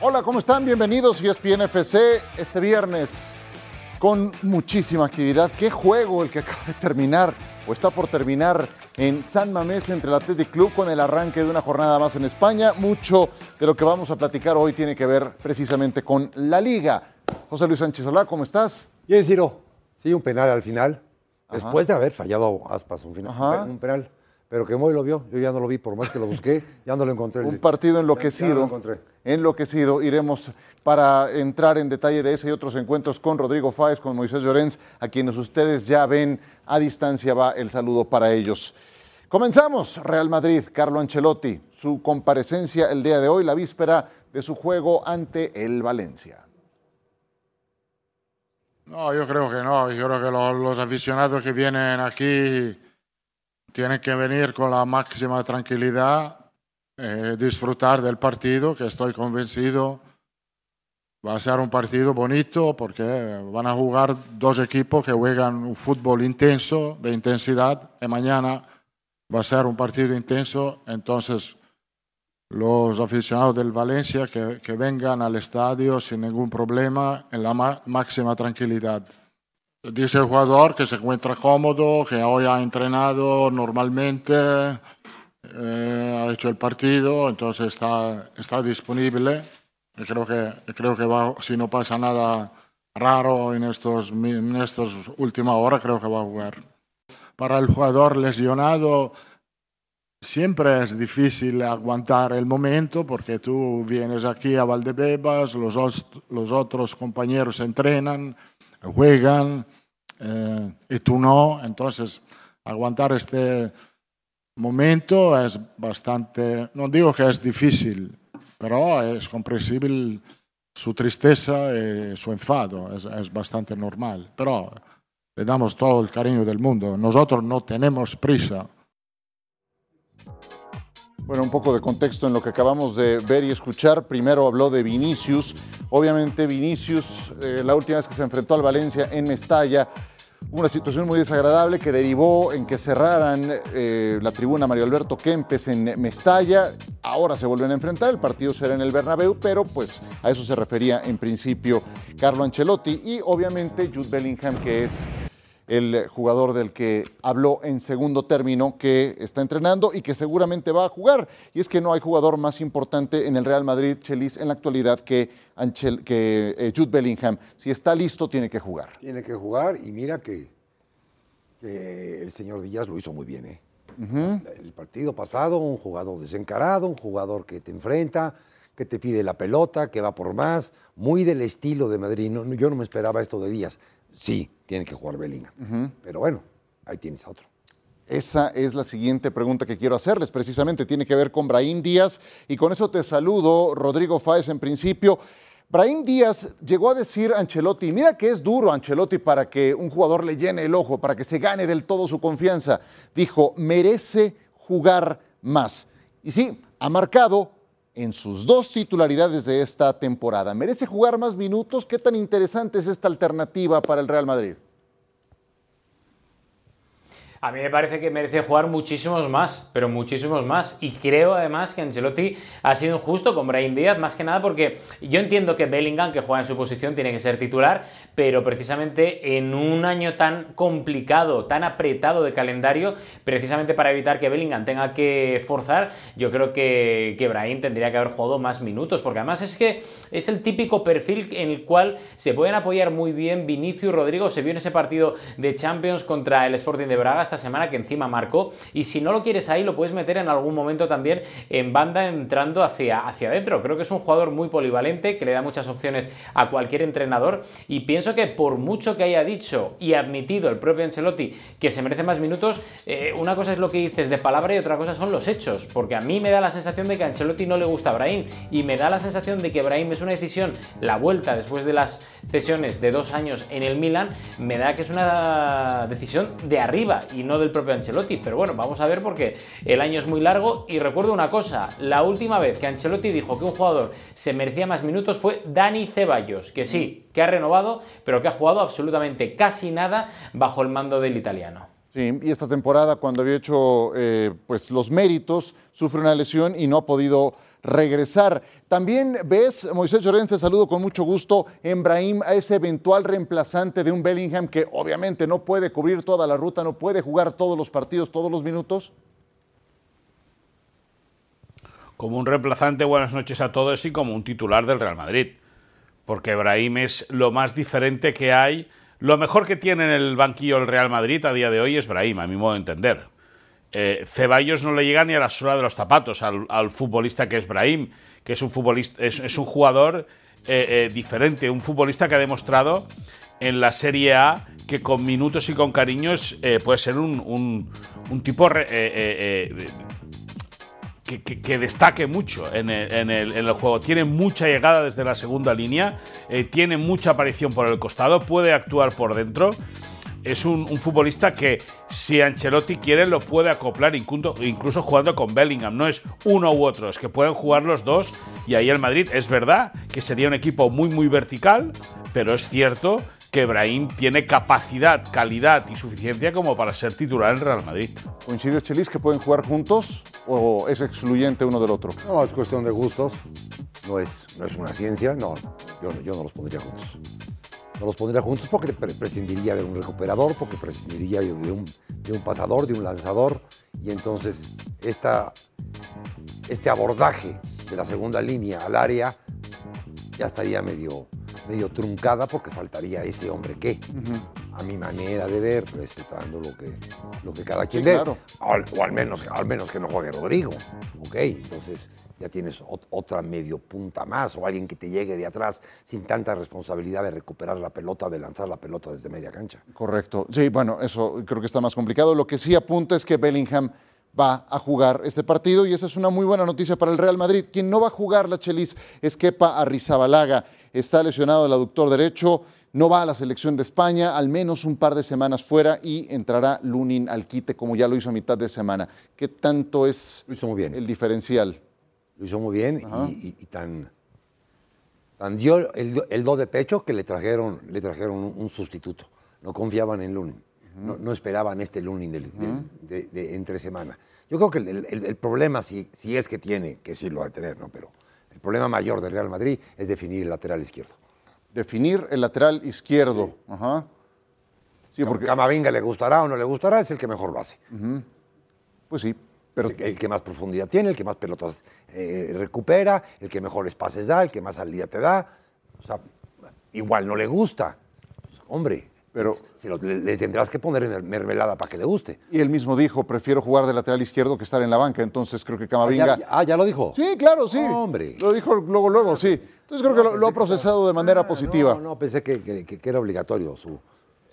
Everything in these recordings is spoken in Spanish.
Hola, ¿cómo están? Bienvenidos a ESPN FC este viernes con muchísima actividad. ¿Qué juego el que acaba de terminar o está por terminar en San Mamés entre el Athletic Club con el arranque de una jornada más en España? Mucho de lo que vamos a platicar hoy tiene que ver precisamente con la Liga. José Luis Sánchez Solá, ¿cómo estás? Bien, Ciro. Sí, un penal al final. Después de haber fallado Aspas un, final, un penal. Pero que Moy lo vio, yo ya no lo vi, por más que lo busqué, ya no lo encontré. Un partido Ya enloquecido. lo encontré. Enloquecido. Iremos para entrar en detalle de ese y otros encuentros con Rodrigo Fáez, con Moisés Llorens, a quienes ustedes ya ven a distancia. Va el saludo para ellos. Comenzamos. Real Madrid, Carlo Ancelotti. Su comparecencia el día de hoy, la víspera de su juego ante el Valencia. No, yo creo que no. Yo creo que lo- los aficionados que vienen aquí tienen que venir con la máxima tranquilidad, eh, disfrutar del partido, que estoy convencido va a ser un partido bonito porque van a jugar dos equipos que juegan un fútbol intenso, de intensidad, y mañana va a ser un partido intenso, entonces los aficionados del Valencia que, vengan al estadio sin ningún problema, en la ma- máxima tranquilidad. Dice el jugador que se encuentra cómodo, que hoy ha entrenado normalmente, eh, ha hecho el partido, entonces está, está disponible. Y creo que, creo que va, si no pasa nada raro en estos, en estas últimas horas, creo que va a jugar. Para el jugador lesionado, siempre es difícil aguantar el momento porque tú vienes aquí a Valdebebas, los, os- los otros compañeros entrenan, juegan eh, y tú no. Entonces, aguantar este momento es bastante, no digo que es difícil, pero es comprensible su tristeza y su enfado, es, es bastante normal. Pero le damos todo el cariño del mundo. Nosotros no tenemos prisa. Bueno, un poco de contexto en lo que acabamos de ver y escuchar. Primero habló de Vinicius. Obviamente Vinicius, eh, la última vez que se enfrentó al Valencia en Mestalla, una situación muy desagradable que derivó en que cerraran eh, la tribuna Mario Alberto Kempes en Mestalla. Ahora se vuelven a enfrentar, el partido será en el Bernabéu, pero pues a eso se refería en principio Carlo Ancelotti y obviamente Jude Bellingham, que es el jugador del que habló en segundo término que está entrenando y que seguramente va a jugar. Y es que no hay jugador más importante en el Real Madrid, Chelis, en la actualidad que, Anchel- que eh, Jude Bellingham. Si está listo, tiene que jugar. Tiene que jugar y mira que, que el señor Díaz lo hizo muy bien. ¿eh? El partido pasado, un jugador desencarado, un jugador que te enfrenta, que te pide la pelota, que va por más, muy del estilo de Madrid. No, yo no me esperaba esto de Díaz. Sí, tiene que jugar Bellingham. Pero bueno, ahí tienes a otro. Esa es la siguiente pregunta que quiero hacerles. Precisamente tiene que ver con Brahim Díaz. Y con eso te saludo, Rodrigo Fáez, en principio. Brahim Díaz llegó a decir a Ancelotti, mira que es duro Ancelotti para que un jugador le llene el ojo, para que se gane del todo su confianza. Dijo, merece jugar más. Y sí, ha marcado en sus dos titularidades de esta temporada. ¿Merece jugar más minutos? ¿Qué tan interesante es esta alternativa para el Real Madrid? A mí me parece que merece jugar muchísimos más, pero muchísimos más. Y creo además que Ancelotti ha sido injusto con Brahim Díaz, más que nada porque yo entiendo que Bellingham, que juega en su posición, tiene que ser titular, pero precisamente en un año tan complicado, tan apretado de calendario, precisamente para evitar que Bellingham tenga que forzar, yo creo que, que Brahim tendría que haber jugado más minutos, porque además es que es el típico perfil en el cual se pueden apoyar muy bien Vinicius y Rodrigo. Se vio en ese partido de Champions contra el Sporting de Braga esta semana que encima marcó. Y si no lo quieres ahí, lo puedes meter en algún momento también en banda entrando hacia, hacia adentro. Creo que es un jugador muy polivalente, que le da muchas opciones a cualquier entrenador. Y pienso que por mucho que haya dicho y admitido el propio Ancelotti que se merece más minutos, eh, una cosa es lo que dices de palabra y otra cosa son los hechos. Porque a mí me da la sensación de que Ancelotti no le gusta a Brahim. Y me da la sensación de que Brahim es una decisión, la vuelta después de las cesiones de dos años en el Milan, me da que es una decisión de arriba y no del propio Ancelotti. Pero bueno, vamos a ver porque el año es muy largo. Y recuerdo una cosa, la última vez que Ancelotti dijo que un jugador se merecía más minutos fue Dani Ceballos, que sí, que ha renovado, pero que ha jugado absolutamente casi nada bajo el mando del italiano. Sí, y esta temporada, cuando había hecho eh, pues, los méritos, sufre una lesión y no ha podido regresar. También ves, Moisés Llorens, saludo con mucho gusto, en Brahim, a ese eventual reemplazante de un Bellingham que obviamente no puede cubrir toda la ruta, no puede jugar todos los partidos, todos los minutos. Como un reemplazante, buenas noches a todos y como un titular del Real Madrid. Porque Brahim es lo más diferente que hay lo mejor que tiene en el banquillo el Real Madrid a día de hoy es Brahim, a mi modo de entender. Eh, Ceballos no le llega ni a la suela de los zapatos al, futbolista que es Brahim, que es un, futbolista, es, un jugador eh, eh, diferente, un futbolista que ha demostrado en la Serie A que con minutos y con cariños puede ser un, tipo que, destaque mucho en el, juego. Tiene mucha llegada desde la segunda línea, tiene mucha aparición por el costado, puede actuar por dentro. Es un, futbolista que si Ancelotti quiere lo puede acoplar incluso, incluso jugando con Bellingham. No es uno u otro, es que pueden jugar los dos y ahí el Madrid es verdad que sería un equipo muy muy vertical, pero es cierto que Brahim tiene capacidad, calidad y suficiencia como para ser titular en Real Madrid. ¿Coincides, Chelis, que pueden jugar juntos o es excluyente uno del otro? No, es cuestión de gustos. No es, no es una ciencia. No, yo, yo no los pondría juntos. No los pondría juntos porque prescindiría de un recuperador, porque prescindiría de un, de un pasador, de un lanzador. Y entonces esta, este abordaje de la segunda línea al área ya estaría medio, medio truncada porque faltaría ese hombre que, a mi manera de ver, respetando lo que, lo que cada quien ve. O, al menos, al menos que no juegue Rodrigo. Ok, entonces ya tienes otra medio punta más o alguien que te llegue de atrás sin tanta responsabilidad de recuperar la pelota, de lanzar la pelota desde media cancha. Correcto. Sí, bueno, eso creo que está más complicado. Lo que sí apunta es que Bellingham va a jugar este partido y esa es una muy buena noticia para el Real Madrid. Quien no va a jugar la Chelis es Kepa Arrizabalaga. Está lesionado el aductor derecho, no va a la selección de España, al menos un par de semanas fuera y entrará Lunin al quite como ya lo hizo a mitad de semana. ¿Qué tanto es el diferencial? Lo hizo muy bien y, tan, tan, dio el, do de pecho que le trajeron, le trajeron un, sustituto. No confiaban en Lunin no, esperaban este lunes de, entre semana. Yo creo que el, problema, si, si, es que tiene, que sí lo va a tener, ¿no? pero el problema mayor del Real Madrid es definir el lateral izquierdo. Definir el lateral izquierdo. Ajá. Sí, porque Camavinga le gustará o no le gustará, es el que mejor base. Pues sí. Pero... El, que más profundidad tiene, el que más pelotas eh, recupera, el que mejores pases da, el que más salida te da. O sea, igual no le gusta. Hombre, pero le, tendrás que poner mermelada para que le guste. Y él mismo dijo, prefiero jugar de lateral izquierdo que estar en la banca. Entonces creo que Camavinga... Ah, ¿ya, lo dijo? Sí, claro, sí. hombre. Lo dijo luego, luego, sí. Entonces creo que lo, ha procesado de manera positiva. No, no, pensé que, era obligatorio su,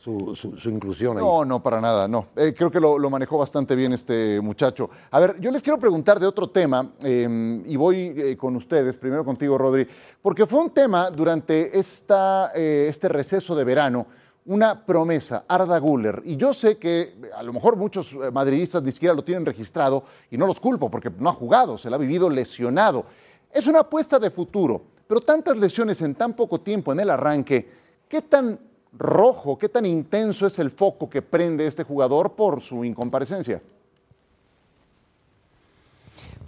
su, inclusión ahí. No, no, para nada, no. Eh, creo que lo, manejó bastante bien este muchacho. A ver, yo les quiero preguntar de otro tema em, y voy eh, con ustedes, primero contigo, Rodri, porque fue un tema durante esta, eh, este receso de verano una promesa, Arda Guller. Y yo sé que a lo mejor muchos eh, madridistas ni siquiera lo tienen registrado y no los culpo porque no ha jugado, se la ha vivido lesionado. Es una apuesta de futuro, pero tantas lesiones en tan poco tiempo en el arranque, ¿qué tan rojo, qué tan intenso es el foco que prende este jugador por su incomparecencia?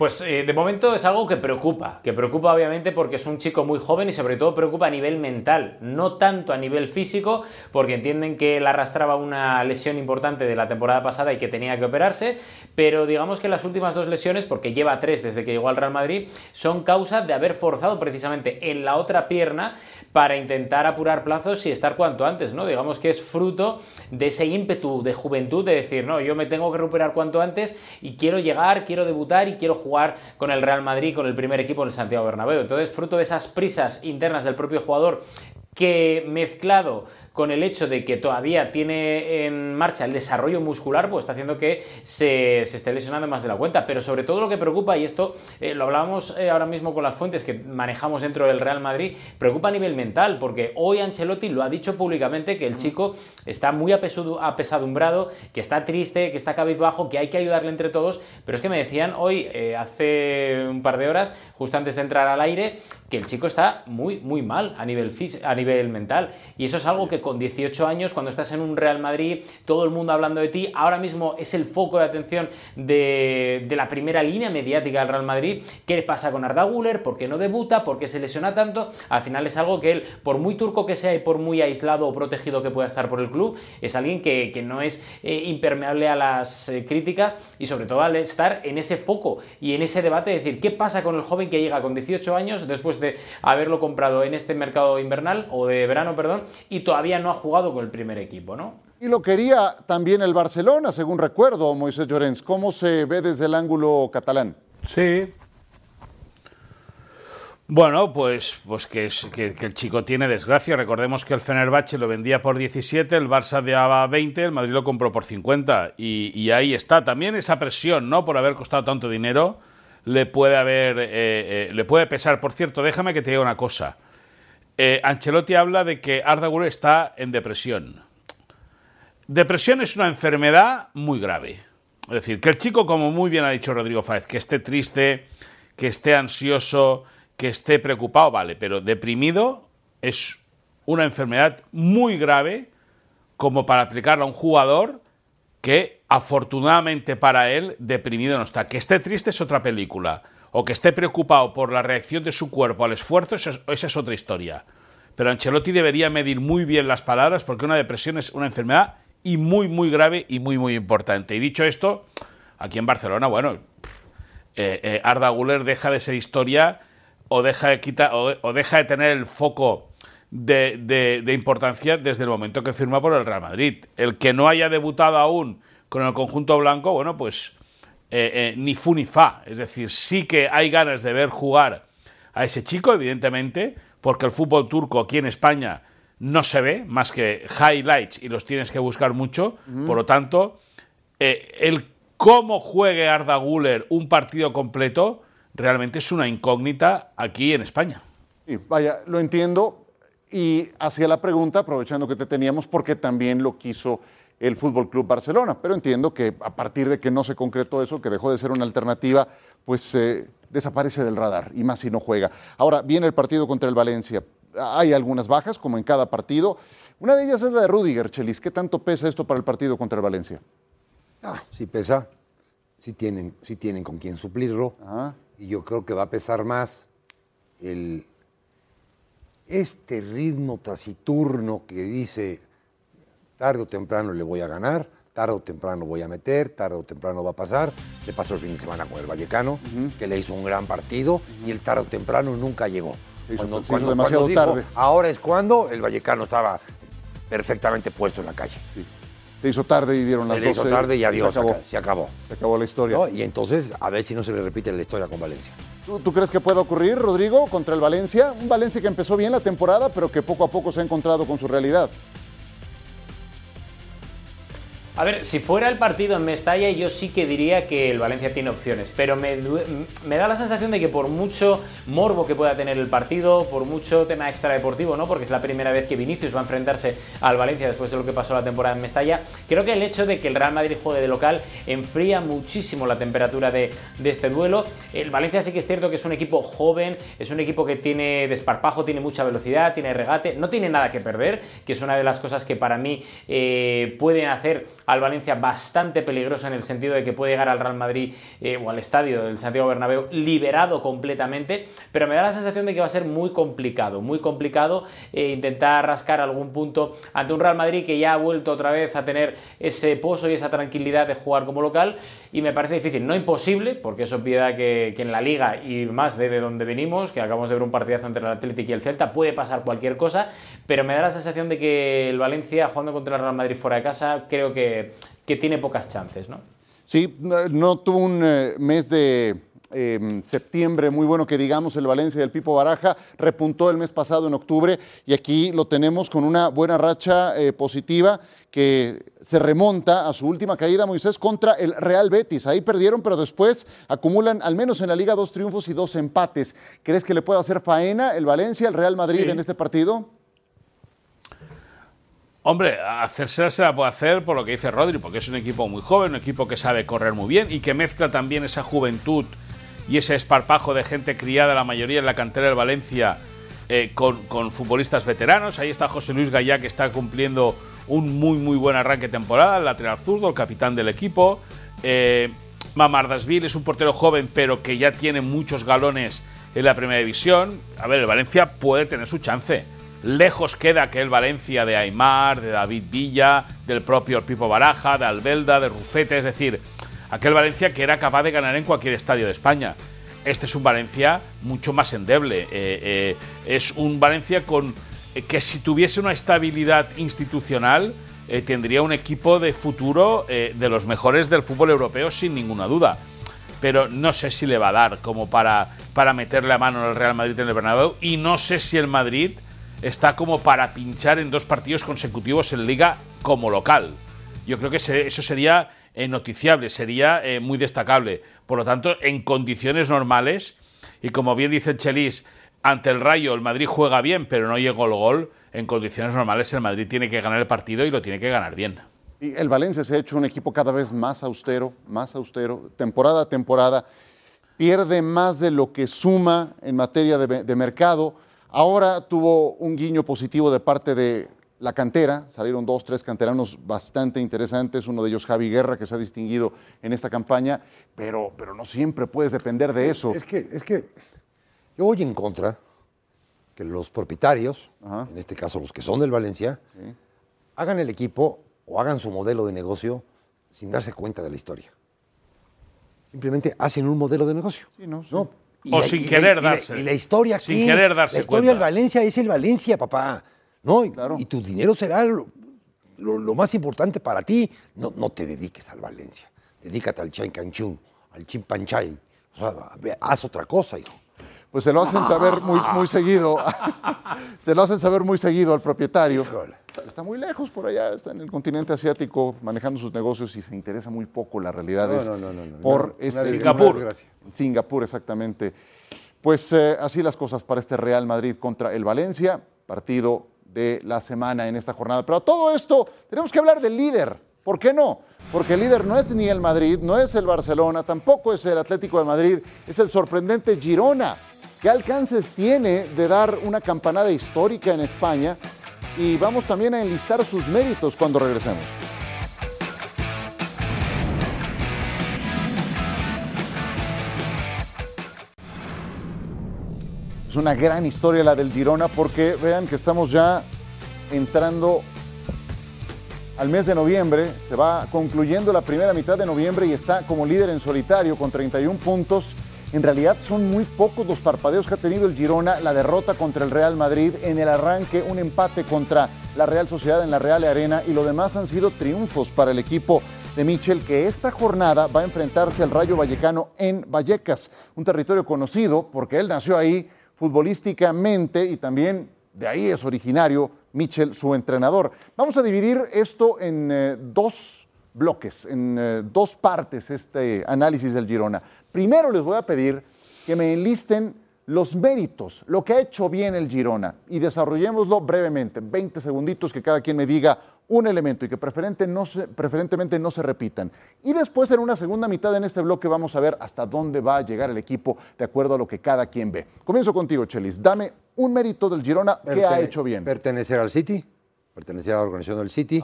Pues eh, de momento es algo que preocupa, que preocupa obviamente porque es un chico muy joven y sobre todo preocupa a nivel mental, no tanto a nivel físico, porque entienden que él arrastraba una lesión importante de la temporada pasada y que tenía que operarse, pero digamos que las últimas dos lesiones, porque lleva tres desde que llegó al Real Madrid, son causa de haber forzado precisamente en la otra pierna para intentar apurar plazos y estar cuanto antes, ¿no? Digamos que es fruto de ese ímpetu de juventud de decir, no, yo me tengo que recuperar cuanto antes y quiero llegar, quiero debutar y quiero jugar con el Real Madrid, con el primer equipo en el Santiago Bernabéu. Entonces, fruto de esas prisas internas del propio jugador que mezclado con el hecho de que todavía tiene en marcha el desarrollo muscular, pues está haciendo que se, esté lesionando más de la cuenta. Pero sobre todo lo que preocupa, y esto eh, lo hablábamos eh, ahora mismo con las fuentes que manejamos dentro del Real Madrid, preocupa a nivel mental, porque hoy Ancelotti lo ha dicho públicamente que el chico está muy apesadumbrado, que está triste, que está cabizbajo, que hay que ayudarle entre todos. Pero es que me decían hoy, eh, hace un par de horas, justo antes de entrar al aire, que el chico está muy, muy mal a nivel, a nivel mental. Y eso es algo que con 18 años, cuando estás en un Real Madrid, todo el mundo hablando de ti, ahora mismo es el foco de atención de, la primera línea mediática del Real Madrid. ¿Qué pasa con Arda Güler? ¿Por qué no debuta? ¿Por qué se lesiona tanto? Al final es algo que él, por muy turco que sea y por muy aislado o protegido que pueda estar por el club, es alguien que, no es eh, impermeable a las eh, críticas y sobre todo al estar en ese foco y en ese debate de decir, ¿qué pasa con el joven que llega con 18 años después de haberlo comprado en este mercado invernal o de verano, perdón, y todavía no ha jugado con el primer equipo, ¿no? Y lo quería también el Barcelona, según recuerdo, Moisés Llorens. ¿Cómo se ve desde el ángulo catalán? Sí. Bueno, pues, pues que, que, el chico tiene desgracia. Recordemos que el Fenerbahce lo vendía por 17, el Barça de 20, el Madrid lo compró por 50. Y, y, ahí está. También esa presión, ¿no? Por haber costado tanto dinero, le puede haber. Eh, eh, le puede pesar. Por cierto, déjame que te diga una cosa. Eh, Ancelotti habla de que Arda está en depresión. Depresión es una enfermedad muy grave. Es decir, que el chico, como muy bien ha dicho Rodrigo Fáez, que esté triste, que esté ansioso, que esté preocupado, vale, pero deprimido es una enfermedad muy grave como para aplicarla a un jugador que afortunadamente para él deprimido no está. Que esté triste es otra película o que esté preocupado por la reacción de su cuerpo al esfuerzo, esa es, otra historia. Pero Ancelotti debería medir muy bien las palabras porque una depresión es una enfermedad y muy, muy grave y muy, muy importante. Y dicho esto, aquí en Barcelona, bueno, eh, eh, Arda Guller deja de ser historia o deja de, quitar, o, deja de tener el foco de, importancia desde el momento que firma por el Real Madrid. El que no haya debutado aún con el conjunto blanco, bueno, pues eh, eh, ni fu ni fa. Es decir, sí que hay ganas de ver jugar a ese chico, evidentemente, porque el fútbol turco aquí en España no se ve más que highlights y los tienes que buscar mucho. Por lo tanto, eh, el cómo juegue Arda Guller un partido completo realmente es una incógnita aquí en España. Sí, vaya, lo entiendo y hacía la pregunta, aprovechando que te teníamos, porque también lo quiso el Fútbol Club Barcelona. Pero entiendo que a partir de que no se concretó eso, que dejó de ser una alternativa, pues eh, desaparece del radar y más si no juega. Ahora viene el partido contra el Valencia. Hay algunas bajas, como en cada partido. Una de ellas es la de Rudiger, Chelis. ¿Qué tanto pesa esto para el partido contra el Valencia? Ah, sí pesa. Sí tienen, sí tienen con quién suplirlo. Y yo creo que va a pesar más el, este ritmo taciturno que dice tarde o temprano le voy a ganar, tarde o temprano voy a meter, tarde o temprano va a pasar. Le pasó el fin de semana con el Vallecano, que le hizo un gran partido y el tarde o temprano nunca llegó. cuando, demasiado tarde. Ahora es cuando el Vallecano estaba perfectamente puesto en la calle. Se hizo tarde y dieron las se hizo tarde y adiós, se acabó. Se acabó, se acabó la historia. Y entonces, a ver si no se le repite la historia con Valencia. ¿Tú, ¿Tú, crees que puede ocurrir, Rodrigo, contra el Valencia? Un Valencia que empezó bien la temporada, pero que poco a poco se ha encontrado con su realidad. A ver, si fuera el partido en Mestalla, yo sí que diría que el Valencia tiene opciones, pero me, da la sensación de que por mucho morbo que pueda tener el partido, por mucho tema extradeportivo, ¿no? Porque es la primera vez que Vinicius va a enfrentarse al Valencia después de lo que pasó la temporada en Mestalla, creo que el hecho de que el Real Madrid juegue de local enfría muchísimo la temperatura de, este duelo. El Valencia sí que es cierto que es un equipo joven, es un equipo que tiene desparpajo, tiene mucha velocidad, tiene regate, no tiene nada que perder, que es una de las cosas que para mí eh, pueden hacer al Valencia bastante peligroso en el sentido de que puede llegar al Real Madrid eh, o al estadio del Santiago Bernabéu liberado completamente, pero me da la sensación de que va a ser muy complicado, muy complicado eh, intentar rascar algún punto ante un Real Madrid que ya ha vuelto otra vez a tener ese pozo y esa tranquilidad de jugar como local y me parece difícil, no imposible, porque es obviedad que, que en la liga y más de donde venimos, que acabamos de ver un partidazo entre el Atlético y el Celta, puede pasar cualquier cosa, pero me da la sensación de que el Valencia jugando contra el Real Madrid fuera de casa, creo que que tiene pocas chances, ¿no? Sí, no tuvo un eh, mes de em, septiembre muy bueno que digamos el Valencia del Pipo Baraja, repuntó el mes pasado en octubre y aquí lo tenemos con una buena racha eh, positiva que se remonta a su última caída, Moisés, contra el Real Betis. Ahí perdieron, pero después acumulan al menos en la liga dos triunfos y dos empates. ¿Crees que le puede hacer faena el Valencia, el Real Madrid en este partido? Hombre, hacerse se la puede hacer por lo que dice Rodri, porque es un equipo muy joven, un equipo que sabe correr muy bien y que mezcla también esa juventud y ese esparpajo de gente criada, la mayoría en la cantera del Valencia, eh, con, futbolistas veteranos. Ahí está José Luis Gallá, que está cumpliendo un muy, muy buen arranque de temporada, el lateral zurdo, el capitán del equipo. Eh, Mamardasville es un portero joven, pero que ya tiene muchos galones en la primera división. A ver, el Valencia puede tener su chance. Lejos queda que el Valencia de Aymar, de David Villa, del propio Pipo Baraja, de Albelda, de Rufete, es decir, aquel Valencia que era capaz de ganar en cualquier estadio de España. Este es un Valencia mucho más endeble. Eh, eh, es un Valencia con eh, que si tuviese una estabilidad institucional tendría un equipo de futuro de los mejores del fútbol europeo sin ninguna duda. Pero no sé si le va a dar como para, para meterle a mano al Real Madrid en el Bernabéu y no sé si el Madrid está como para pinchar en dos partidos consecutivos en Liga como local. Yo creo que eso sería eh, noticiable, sería eh, muy destacable. Por lo tanto, en condiciones normales, y como bien dice Chelis, ante el Rayo el Madrid juega bien, pero no llegó el gol, en condiciones normales el Madrid tiene que ganar el partido y lo tiene que ganar bien. Y el Valencia se ha hecho un equipo cada vez más austero, más austero, temporada a temporada, pierde más de lo que suma en materia de mercado. Ahora tuvo un guiño positivo de parte de la cantera, salieron dos, tres canteranos bastante interesantes, uno de ellos Javi Guerra, que se ha distinguido en esta campaña, pero, pero no siempre puedes depender de eso. Es que, es que yo voy en contra que los propietarios, en este caso los que son del Valencia, hagan el equipo o hagan su modelo de negocio sin darse cuenta de la historia. Simplemente hacen un modelo de negocio. no, o sin querer darse. Y la, historia aquí, sin querer darse la historia del Valencia es el Valencia, papá. ¿no? Y, tu dinero será lo, más importante para ti. No, no te dediques al Valencia, dedícate al Chan Canchun, al Chimpanchain. O sea, haz otra cosa, hijo. Pues se lo hacen saber muy, muy seguido. se lo hacen saber muy seguido al propietario. Está muy lejos por allá, está en el continente asiático manejando sus negocios y se interesa muy poco la realidad no, no, no, por este Singapur. Singapur, exactamente. Pues eh, así las cosas para este Real Madrid contra el Valencia, partido de la semana en esta jornada. Pero a todo esto tenemos que hablar del líder. ¿Por qué no? Porque el líder no es ni el Madrid, no es el Barcelona, tampoco es el Atlético de Madrid, es el sorprendente Girona. ¿Qué alcances tiene de dar una campanada histórica en España? Y vamos también a enlistar sus méritos cuando regresemos. Es una gran historia la del Girona porque vean que estamos ya entrando al mes de noviembre, se va concluyendo la primera mitad de noviembre y está como líder en solitario con 31 puntos. En realidad son muy pocos los parpadeos que ha tenido el Girona, la derrota contra el Real Madrid, en el arranque un empate contra la Real Sociedad en la Real Arena y lo demás han sido triunfos para el equipo de Michel, que esta jornada va a enfrentarse al Rayo Vallecano en Vallecas, un territorio conocido porque él nació ahí, futbolísticamente y también de ahí es originario Michel, su entrenador. Vamos a dividir esto en eh, dos bloques, en eh, dos partes, este análisis del Girona. Primero les voy a pedir que me enlisten los méritos, lo que ha hecho bien el Girona y desarrollémoslo brevemente, 20 segunditos que cada quien me diga un elemento y que preferentemente no se repitan. Y después en una segunda mitad en este bloque vamos a ver hasta dónde va a llegar el equipo de acuerdo a lo que cada quien ve. Comienzo contigo, Chelis. Dame un mérito del Girona que ha hecho bien. Pertenecer al City, pertenecer a la organización del City,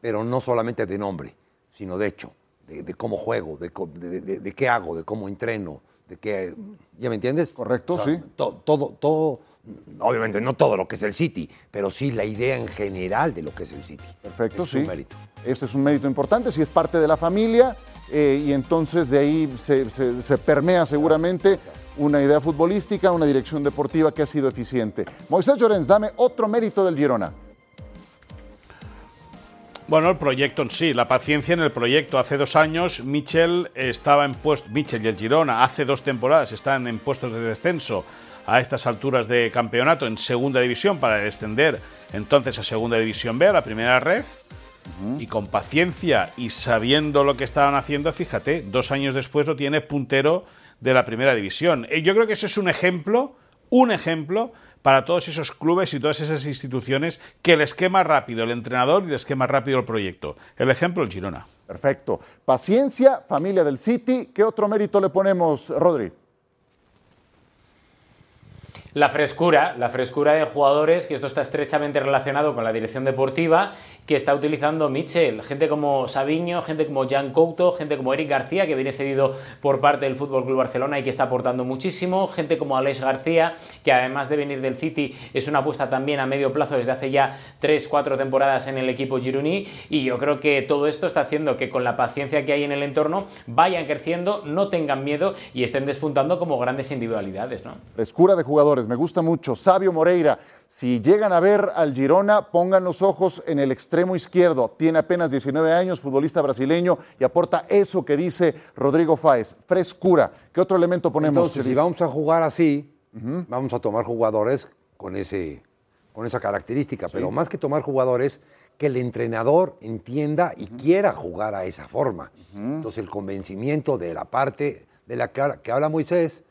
pero no solamente de nombre, sino de hecho, de, cómo juego, de, qué hago, de cómo entreno, de qué... ¿Ya me entiendes? Correcto, sí. todo, todo obviamente no todo lo que es el City, pero sí la idea en general de lo que es el City. Perfecto, sí. Es un mérito. Este es un mérito importante, si es parte de la familia, eh, y entonces de ahí se, permea seguramente una idea futbolística, una dirección deportiva que ha sido eficiente. Moisés Llorens, dame otro mérito del Girona. Bueno, el proyecto en sí, la paciencia en el proyecto. Hace dos años Michel estaba en puesto, Michel y el Girona, hace dos temporadas están en puestos de descenso a estas alturas de campeonato en segunda división para descender entonces a segunda división B, a la primera red. Y con paciencia y sabiendo lo que estaban haciendo, fíjate, dos años después lo tiene puntero de la primera división. Y yo creo que ese es un ejemplo, un ejemplo para todos esos clubes y todas esas instituciones que el esquema rápido el entrenador y el esquema rápido el proyecto. El ejemplo, el Girona. Perfecto. Paciencia, familia del City. ¿Qué otro mérito le ponemos, Rodri? La frescura, la frescura de jugadores, que esto está estrechamente relacionado con la dirección deportiva, que está utilizando Mitchell. Gente como Sabiño, gente como Jan Couto, gente como Eric García, que viene cedido por parte del Fútbol Club Barcelona y que está aportando muchísimo. Gente como Alex García, que además de venir del City, es una apuesta también a medio plazo desde hace ya 3-4 temporadas en el equipo Gironí. Y yo creo que todo esto está haciendo que con la paciencia que hay en el entorno vayan creciendo, no tengan miedo y estén despuntando como grandes individualidades. ¿no? Frescura de jugadores me gusta mucho. Sabio Moreira, si llegan a ver al Girona, pongan los ojos en el extremo izquierdo. Tiene apenas 19 años, futbolista brasileño, y aporta eso que dice Rodrigo Fáez, frescura. ¿Qué otro elemento ponemos? Entonces, si vamos a jugar así, vamos a tomar jugadores con, ese, con esa característica, pero más que tomar jugadores, que el entrenador entienda y quiera jugar a esa forma. Entonces, el convencimiento de la parte de la que, que habla Moisés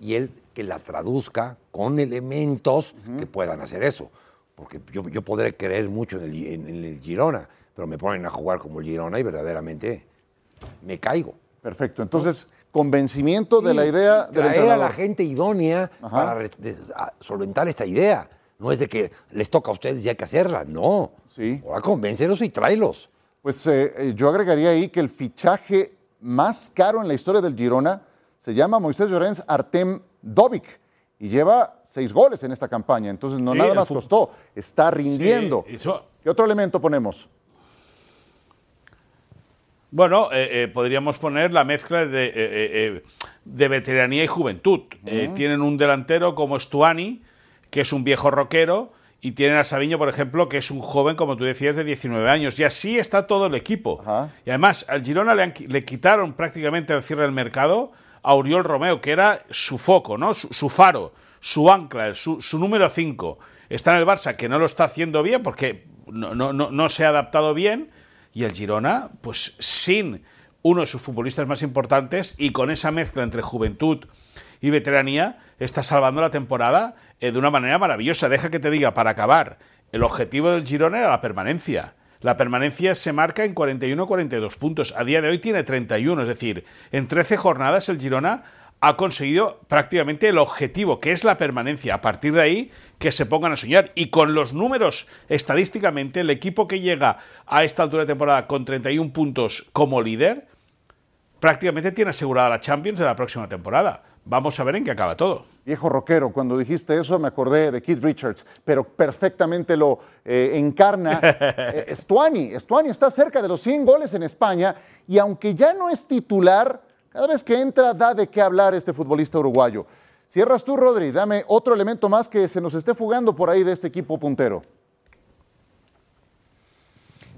y él que la traduzca con elementos que puedan hacer eso. Porque yo, yo podré creer mucho en el, Girona, pero me ponen a jugar como el Girona y verdaderamente me caigo. Perfecto. Entonces, convencimiento de la idea de traer a la gente idónea para solventar esta idea. No es de que les toca a ustedes y hay que hacerla, no. Sí. Ahora convéncelos y tráelos. Pues eh, eh, yo agregaría ahí que el fichaje más caro en la historia del Girona se llama Moisés Llorens Artem Dovic y lleva seis goles en esta campaña. Entonces no nada más costó, está rindiendo. ¿Qué otro elemento ponemos? Bueno, eh, eh, podríamos poner la mezcla de, eh, de veteranía y juventud. tienen un delantero como Stuani, que es un viejo rockero, y tienen a Sabiño, por ejemplo, que es un joven, como tú decías, de 19 años. Y así está todo el equipo. Y además, al Girona le, le quitaron prácticamente al cierre del mercado a Romeo, que era su foco, ¿no? su, faro, su ancla, su, número 5. Está en el Barça, que no lo está haciendo bien porque no, no, no, se ha adaptado bien. Y el Girona, pues sin uno de sus futbolistas más importantes y con esa mezcla entre juventud y veteranía, está salvando la temporada eh, de una manera maravillosa. Deja que te diga, para acabar, el objetivo del Girona era la permanencia. La permanencia se marca en 41-42 puntos. A día de hoy tiene 31, es decir, en 13 jornadas el Girona ha conseguido prácticamente el objetivo, que es la permanencia. A partir de ahí, que se pongan a soñar. Y con los números, estadísticamente, el equipo que llega a esta altura de temporada con 31 puntos como líder, prácticamente tiene asegurada la Champions de la próxima temporada. Vamos a ver en qué acaba todo. Viejo rockero, cuando dijiste eso me acordé de Keith Richards, pero perfectamente lo eh, encarna eh, Stuani. Stuani está cerca de los 100 goles en España y aunque ya no es titular, cada vez que entra da de qué hablar este futbolista uruguayo. Cierras tú, Rodri, dame otro elemento más que se nos esté fugando por ahí de este equipo puntero.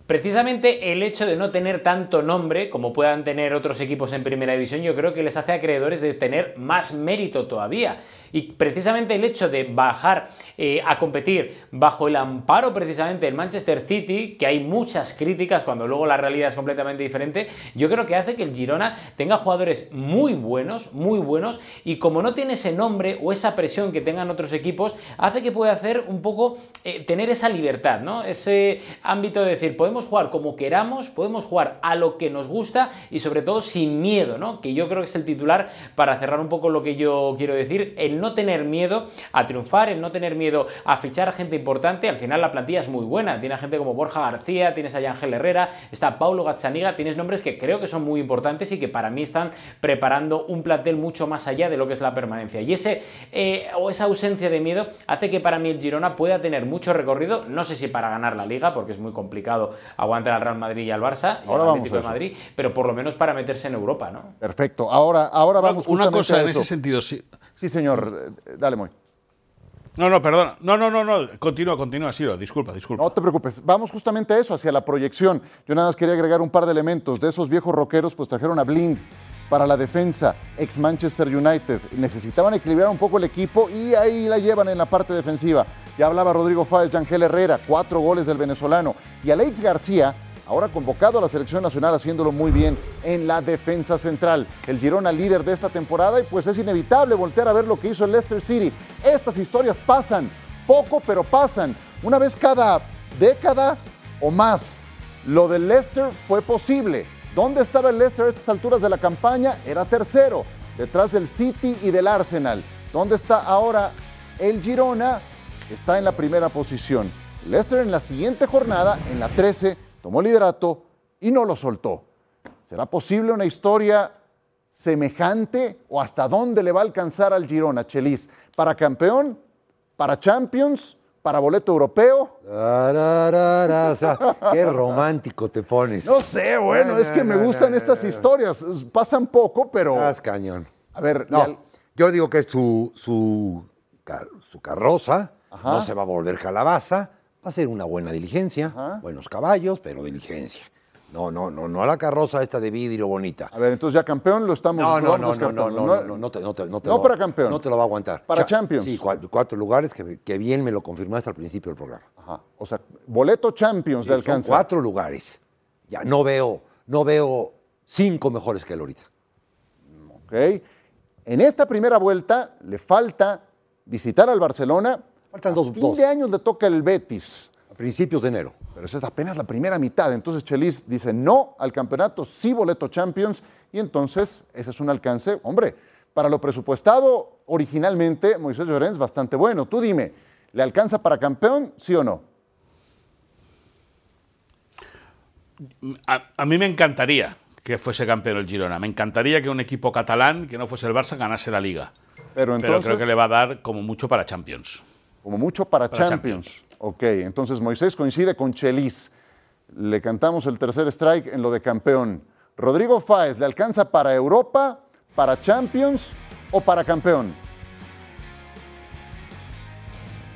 Precisamente el hecho de no tener tanto nombre como puedan tener otros equipos en primera división, yo creo que les hace acreedores de tener más mérito todavía. Y precisamente el hecho de bajar eh, a competir bajo el amparo precisamente del Manchester City, que hay muchas críticas cuando luego la realidad es completamente diferente, yo creo que hace que el Girona tenga jugadores muy buenos, muy buenos, y como no tiene ese nombre o esa presión que tengan otros equipos, hace que pueda hacer un poco eh, tener esa libertad, ¿no? Ese ámbito de decir, podemos jugar como queramos, podemos jugar a lo que nos gusta y sobre todo sin miedo, ¿no? Que yo creo que es el titular para cerrar un poco lo que yo quiero decir, no tener miedo a triunfar, el no tener miedo a fichar a gente importante. Al final la plantilla es muy buena. Tiene gente como Borja García, tienes a Ángel Herrera, está Paulo Gazzaniga, tienes nombres que creo que son muy importantes y que para mí están preparando un plantel mucho más allá de lo que es la permanencia. Y ese eh, o esa ausencia de miedo hace que para mí el Girona pueda tener mucho recorrido. No sé si para ganar la liga, porque es muy complicado aguantar al Real Madrid y al Barça, y ahora al vamos de Madrid, pero por lo menos para meterse en Europa, ¿no? Perfecto. Ahora, ahora vamos Una cosa en ese sentido, sí. Sí, señor. Dale, muy. No, no, perdón. No, no, no, no. Continúa, continúa, Siro. Disculpa, disculpa. No te preocupes. Vamos justamente a eso, hacia la proyección. Yo nada más quería agregar un par de elementos. De esos viejos rockeros, pues trajeron a Blind para la defensa, ex Manchester United. Necesitaban equilibrar un poco el equipo y ahí la llevan en la parte defensiva. Ya hablaba Rodrigo Fáez, Ángel Herrera, cuatro goles del venezolano. Y Alex García, ahora convocado a la selección nacional haciéndolo muy bien en la defensa central. El Girona líder de esta temporada y pues es inevitable voltear a ver lo que hizo el Leicester City. Estas historias pasan, poco pero pasan, una vez cada década o más. Lo del Leicester fue posible. ¿Dónde estaba el Leicester a estas alturas de la campaña? Era tercero, detrás del City y del Arsenal. ¿Dónde está ahora el Girona está en la primera posición. Leicester en la siguiente jornada, en la 13, tomó liderato y no lo soltó. ¿Será posible una historia semejante o hasta dónde le va a alcanzar al Girona, Chelis? ¿Para campeón? ¿Para Champions? ¿Para boleto europeo? O sea, qué romántico te pones. No sé, bueno, es que me gustan estas historias. Pasan poco, pero... Estás cañón. A ver, No, yo digo que su, su, su carroza Ajá. no se va a volver calabaza, va a ser una buena diligencia, Ajá. buenos caballos, pero diligencia. No, no, no, no a la carroza esta de vidrio bonita. A ver, entonces ya campeón lo estamos No, no, no, no, no, no, no, no te, no te, no te No lo- para campeón. No te lo va a aguantar. Para Cha- Champions. Sí, cua- cuatro, lugares que, que bien me lo confirmaste al principio del programa. Ajá. O sea, boleto Champions Sí, de alcance. cuatro lugares. Ya no veo, no veo cinco mejores que él ahorita. ¿ok? En esta primera vuelta le falta visitar al Barcelona. Faltan A dos- fin dos. de años le toca el Betis. A principios de enero. Pero esa es apenas la primera mitad. Entonces Chelis dice no al campeonato, sí boleto Champions. Y entonces ese es un alcance, hombre, para lo presupuestado originalmente, Moisés Llorens, bastante bueno. Tú dime, ¿le alcanza para campeón, sí o no? A, a mí me encantaría que fuese campeón el Girona. Me encantaría que un equipo catalán, que no fuese el Barça, ganase la liga. Pero entonces, Pero creo que le va a dar como mucho para Champions. Como mucho para, Para Champions. Ok, entonces Moisés coincide con Chelis. Le cantamos el tercer strike en lo de campeón. Rodrigo Fáez, ¿le alcanza para Europa, para Champions o para campeón?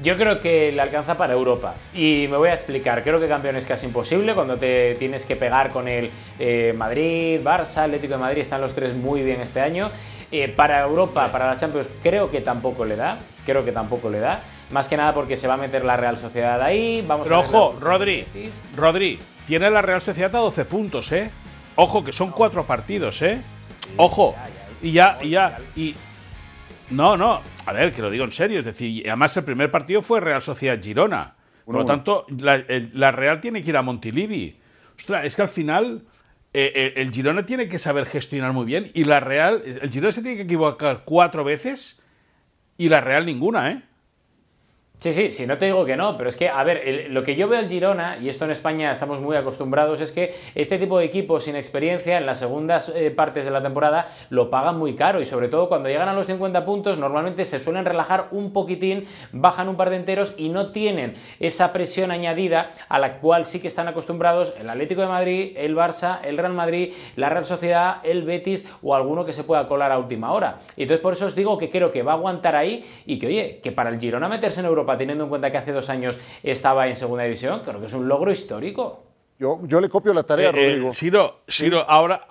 Yo creo que le alcanza para Europa. Y me voy a explicar. Creo que campeón es casi imposible cuando te tienes que pegar con el eh, Madrid, Barça, Atlético de Madrid. Están los tres muy bien este año. Eh, para Europa, para la Champions, creo que tampoco le da. Creo que tampoco le da. Más que nada porque se va a meter la Real Sociedad ahí. Vamos Pero a ojo, Rodri. Rodri, tiene la Real Sociedad a 12 puntos, ¿eh? Ojo, que son cuatro partidos, ¿eh? Ojo, y ya, y ya, y... No, no, a ver, que lo digo en serio, es decir, además el primer partido fue Real Sociedad Girona. Por lo tanto, la, el- la Real tiene que ir a Montilivi. Ostras, es que al final eh, eh, el Girona tiene que saber gestionar muy bien y la Real, el Girona se tiene que equivocar cuatro veces y la Real ninguna, ¿eh? Sí, sí, sí, no te digo que no, pero es que, a ver, lo que yo veo al Girona, y esto en España estamos muy acostumbrados, es que este tipo de equipos sin experiencia en las segundas eh, partes de la temporada lo pagan muy caro y sobre todo cuando llegan a los 50 puntos normalmente se suelen relajar un poquitín, bajan un par de enteros y no tienen esa presión añadida a la cual sí que están acostumbrados el Atlético de Madrid, el Barça, el Real Madrid, la Real Sociedad, el Betis o alguno que se pueda colar a última hora. Y entonces por eso os digo que creo que va a aguantar ahí y que, oye, que para el Girona meterse en Europa teniendo en cuenta que hace dos años estaba en segunda división, creo que es un logro histórico. Yo, yo le copio la tarea, Eh, eh, Rodrigo. Ciro, Ciro, ahora,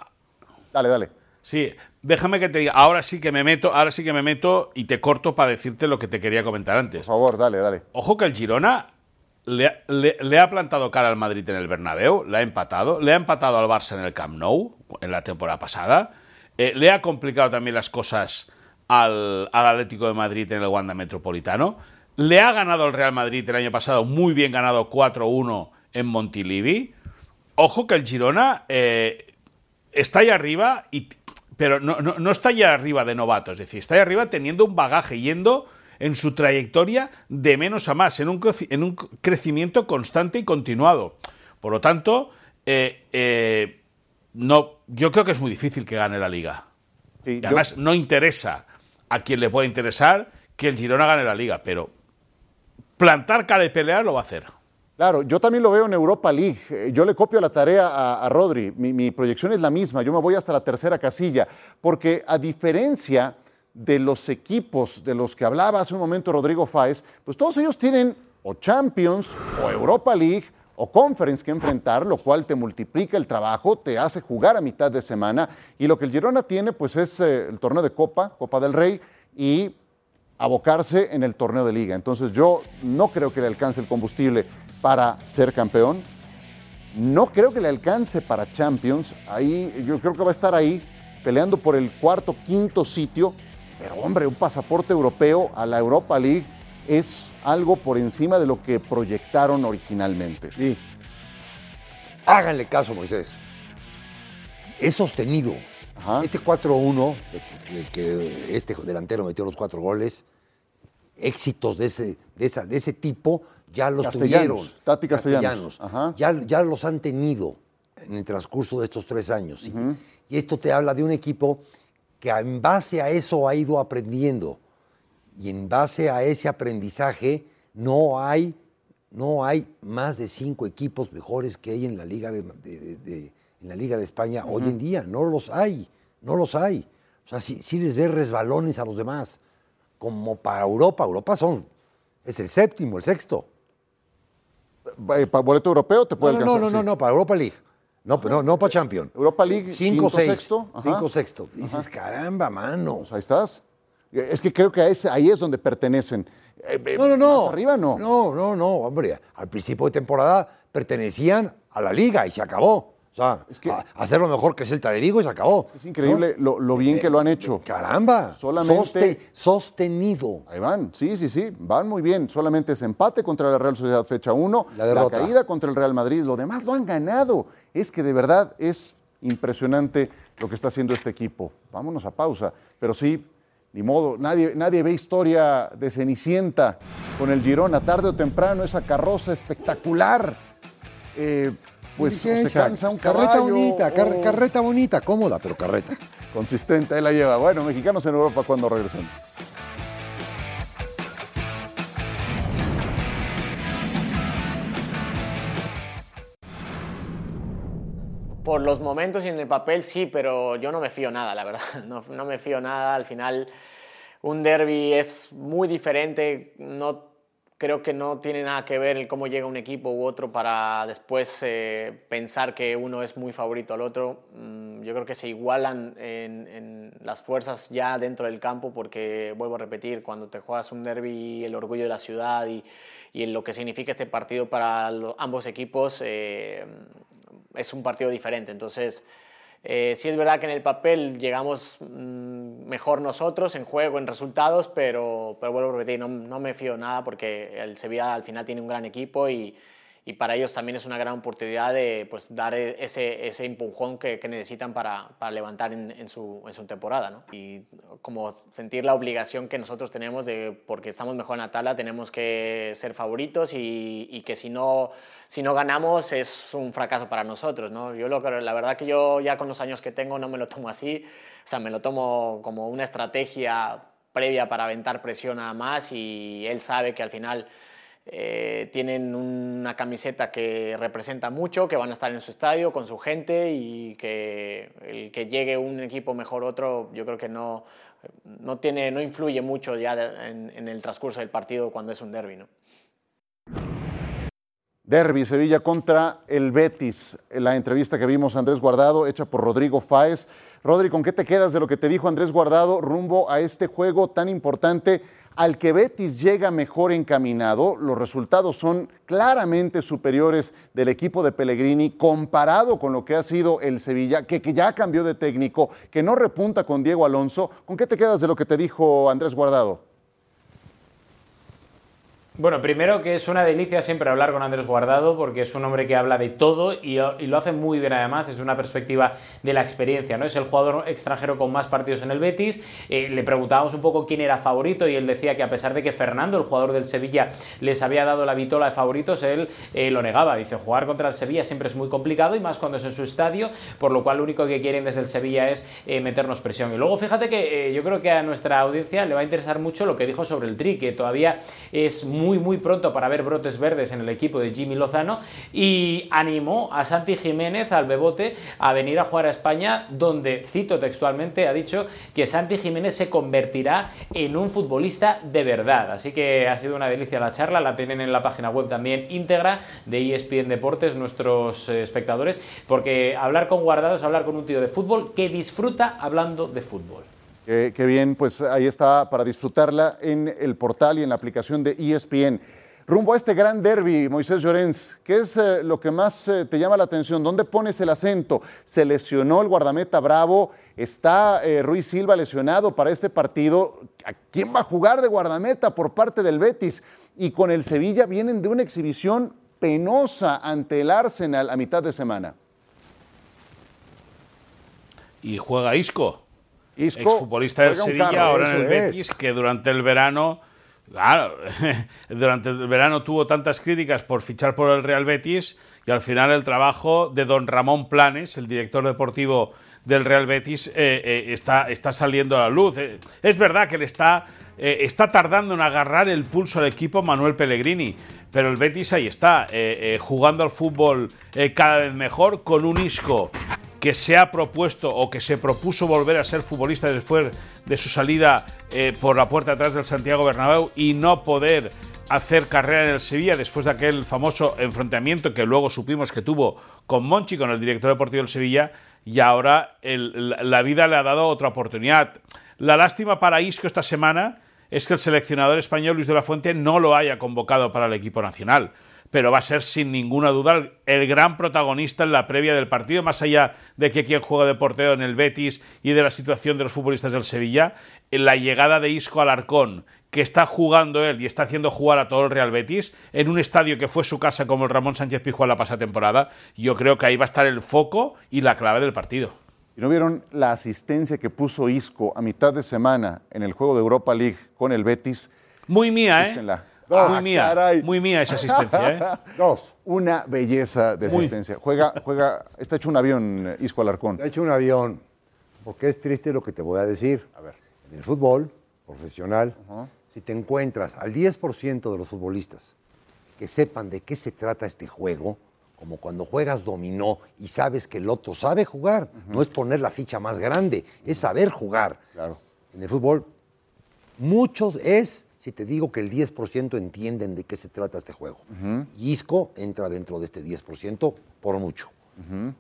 Dale, dale. Sí, déjame que te diga, ahora sí que me meto, ahora sí que me meto y te corto para decirte lo que te quería comentar Por antes. favor, dale, dale. Ojo que el Girona le, ha- le- le ha plantado cara al Madrid en el Bernabéu, le ha empatado, le ha empatado al Barça en el Camp Nou en la temporada pasada, eh, le ha complicado también las cosas al, al Atlético de Madrid en el Wanda Metropolitano, le ha ganado al Real Madrid el año pasado, muy bien ganado 4-1 en Montilivi. Ojo que el Girona eh, está ahí arriba, y, pero no, no- no está ahí arriba de novato, es decir, está ahí arriba teniendo un bagaje, yendo en su trayectoria de menos a más, en un, creci- en un crecimiento constante y continuado. Por lo tanto, eh, eh, no, yo creo que es muy difícil que gane la liga. Sí, Y yo- además no interesa a quien le pueda interesar que el Girona gane la liga, pero plantar cara y pelear lo va a hacer. Claro, yo también lo veo en Europa League. Eh, Yo le copio la tarea a, a Rodri. Mi, proyección es la misma. Yo me voy hasta la tercera casilla. Porque a diferencia de los equipos de los que hablaba hace un momento Rodrigo Fáez, pues todos ellos tienen o Champions o Europa League o Conference que enfrentar, lo cual te multiplica el trabajo, te hace jugar a mitad de semana. Y lo que el Girona tiene, pues es eh, el torneo de Copa, Copa del Rey, y abocarse en el torneo de liga. Entonces yo no creo que le alcance el combustible para ser campeón. No creo que le alcance para Champions. Ahí yo creo que va a estar ahí peleando por el cuarto, quinto sitio. Pero hombre, un pasaporte europeo a la Europa League es algo por encima de lo que proyectaron originalmente. Sí. Háganle caso, Moisés. Es sostenido. Ajá. Este 4-1, de- de que este delantero metió los cuatro goles, éxitos de ese, de esa, de ese tipo ya los Castellanos, tuvieron. Tati Castellanos. Ajá. Ya, ya los han tenido en el transcurso de estos tres años. Y- Y esto te habla de un equipo que en base a eso ha ido aprendiendo. Y en base a ese aprendizaje no hay, no hay más de cinco equipos mejores que hay en la Liga de, de- de- en la Liga de España hoy en día. No los hay, no los hay. O sea, sí, sí les ves resbalones a los demás. Como para Europa, Europa son, es el séptimo, el sexto. Eh, ¿Para boleto europeo te puede No, no, no, alcanzar? no, sí. no, para Europa League. No, no, no, no para Champions. Europa League, Cinco, quinto, seis. sexto, ajá. Cinco, sexto. Dices, caramba, mano. Pues ahí estás. Es que creo que a ese- ahí es donde pertenecen. Eh, eh, No, no, no. Más arriba no. No, no, no, hombre. Al principio de temporada pertenecían a la liga y se acabó. O sea, Es que- a- hacerlo mejor que Celta de Vigo y se acabó. Es increíble lo, lo bien que lo han hecho. Caramba. Solamente- Soste- sostenido. Ahí van, sí, sí, sí, van muy bien. Solamente ese empate contra la Real Sociedad fecha 1, La derrota. caída contra el Real Madrid, lo demás lo han ganado. Es que de verdad es impresionante lo que está haciendo este equipo. Vámonos a pausa, pero sí, ni modo, nadie, nadie ve historia de Cenicienta con el Girona, tarde o temprano, esa carroza espectacular. Eh, pues o se Licencia, cansa un Carreta caballo, bonita, car- o- carreta bonita, cómoda, pero carreta. Consistente, ahí la lleva. Bueno, mexicanos en Europa cuando regresen. Por los momentos y en el papel sí, pero yo no me fío nada, la verdad. No, no me fío nada. Al final, un derby es muy diferente. No, creo que no tiene nada que ver el cómo llega un equipo u otro para después eh, pensar que uno es muy favorito al otro. Mm, Yo creo que se igualan en, en las fuerzas ya dentro del campo, porque vuelvo a repetir, cuando te juegas un derby, el orgullo de la ciudad y, y lo que significa este partido para ambos equipos. eh, es un partido diferente. Entonces, eh, sí es verdad que en el papel llegamos mm, mejor nosotros en juego, en resultados, pero, pero vuelvo a repetir, no, no me fío nada porque el Sevilla al final tiene un gran equipo y, y para ellos también es una gran oportunidad de pues, dar e- ese, ese empujón que, que necesitan para, para levantar en, en su, en su temporada. ¿no? Y como sentir la obligación que nosotros tenemos de, porque estamos mejor en la tabla, tenemos que ser favoritos y, y que si no, si no ganamos es un fracaso para nosotros. ¿no? Yo lo, la verdad que yo ya con los años que tengo no me lo tomo así, o sea, me lo tomo como una estrategia previa para aventar presión a más y él sabe que al final eh, tienen una camiseta que representa mucho, que van a estar en su estadio con su gente y que el que llegue un equipo mejor otro, yo creo que no, no, tiene, no influye mucho ya en el transcurso del partido cuando es un derby. ¿no? Derby, Sevilla contra el Betis. La entrevista que vimos a Andrés Guardado, hecha por Rodrigo Fáez. Rodri, ¿con qué te quedas de lo que te dijo Andrés Guardado rumbo a este juego tan importante al que Betis llega mejor encaminado? Los resultados son claramente superiores del equipo de Pellegrini comparado con lo que ha sido el Sevilla, que, que ya cambió de técnico, que no repunta con Diego Alonso. ¿Con qué te quedas de lo que te dijo Andrés Guardado? Bueno, primero que es una delicia siempre hablar con Andrés Guardado porque es un hombre que habla de todo y, lo hace muy bien además, es una perspectiva de la experiencia, ¿no? Es el jugador extranjero con más partidos en el Betis, eh, le preguntábamos un poco quién era favorito y él decía que a pesar de que Fernando, el jugador del Sevilla, les había dado la vitola de favoritos, él eh, lo negaba, dice, jugar contra el Sevilla siempre es muy complicado y más cuando es en su estadio, por lo cual lo único que quieren desde el Sevilla es eh, meternos presión. Y luego fíjate que yo creo que a nuestra audiencia le va a interesar mucho lo que dijo sobre el Tri, que todavía es muy, muy pronto para ver brotes verdes en el equipo de Jimmy Lozano y animó a Santi Jiménez, al Bebote, a venir a jugar a España, donde, cito textualmente, ha dicho que Santi Jiménez se convertirá en un futbolista de verdad. Así que ha sido una delicia la charla, la tienen en la página web también íntegra de ESPN Deportes, nuestros espectadores, porque hablar con Guardado es hablar con un tío de fútbol que disfruta hablando de fútbol. Qué, bien, pues ahí está para disfrutarla en el portal y en la aplicación de ESPN. Rumbo a este gran derby, Moisés Llorens, ¿qué es eh, lo que más eh, te llama la atención? ¿Dónde pones el acento? ¿Se lesionó el guardameta Bravo? ¿Está eh, Ruiz Silva lesionado para este partido? ¿A quién va a jugar de guardameta por parte del Betis? Y con el Sevilla vienen de una exhibición penosa ante el Arsenal a mitad de semana. Y juega Isco. Isco exfutbolista del Sevilla, carro, ahora en el eso es. Betis, que durante el verano Claro, durante el verano tuvo tantas críticas por fichar por el Real Betis y al final el trabajo de don Ramón Planes, el director deportivo del Real Betis, eh, eh, está, está saliendo a la luz. Eh, es verdad que le está, está tardando en agarrar el pulso al equipo Manuel Pellegrini, pero el Betis ahí está, jugando al fútbol cada vez mejor, con un Isco que se ha propuesto o que se propuso volver a ser futbolista después de su salida por la puerta atrás del Santiago Bernabéu y no poder hacer carrera en el Sevilla después de aquel famoso enfrentamiento que luego supimos que tuvo con Monchi, con el director deportivo del Sevilla, y ahora la vida le ha dado otra oportunidad. La lástima para Isco esta semana es que el seleccionador español Luis de la Fuente no lo haya convocado para el equipo nacional pero va a ser sin ninguna duda el gran protagonista en la previa del partido, más allá de que quien juega de portero en el Betis y de la situación de los futbolistas del Sevilla, en la llegada de Isco Alarcón, que está jugando él y está haciendo jugar a todo el Real Betis en un estadio que fue su casa como el Ramón Sánchez Pizjuán la pasada temporada, yo creo que ahí va a estar el foco y la clave del partido. ¿Y no vieron la asistencia que puso Isco a mitad de semana en el juego de Europa League con el Betis? Muy mía, ¿eh? Muy mía, muy mía esa asistencia. ¿eh? Dos. Una belleza de asistencia. Juega, juega, está hecho un avión, Isco Alarcón. Está hecho un avión, porque es triste lo que te voy a decir. A ver, en el fútbol profesional, si te encuentras al 10% de los futbolistas que sepan de qué se trata este juego, como cuando juegas dominó y sabes que el otro sabe jugar, no es poner la ficha más grande, es saber jugar. Claro. En el fútbol, muchos es si te digo que el 10% entienden de qué se trata este juego. Isco entra dentro de este 10% por mucho.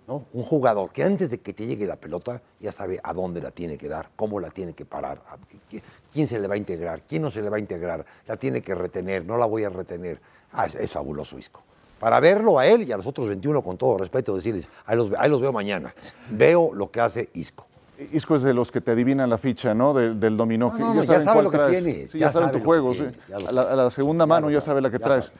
¿no? Un jugador que antes de que te llegue la pelota ya sabe a dónde la tiene que dar, cómo la tiene que parar, quién se le va a integrar, quién no se le va a integrar, la tiene que retener, no la voy a retener. Ah, es, fabuloso Isco. Para verlo a él y a los otros 21, con todo respeto, decirles, ahí los, ahí los veo mañana. Veo lo que hace Isco. Isco es de los que te adivinan la ficha, ¿no? Del, dominó. ya, sabe lo que tienes. ya, saben tu juego. A, la, segunda mano ya sabe la que traes.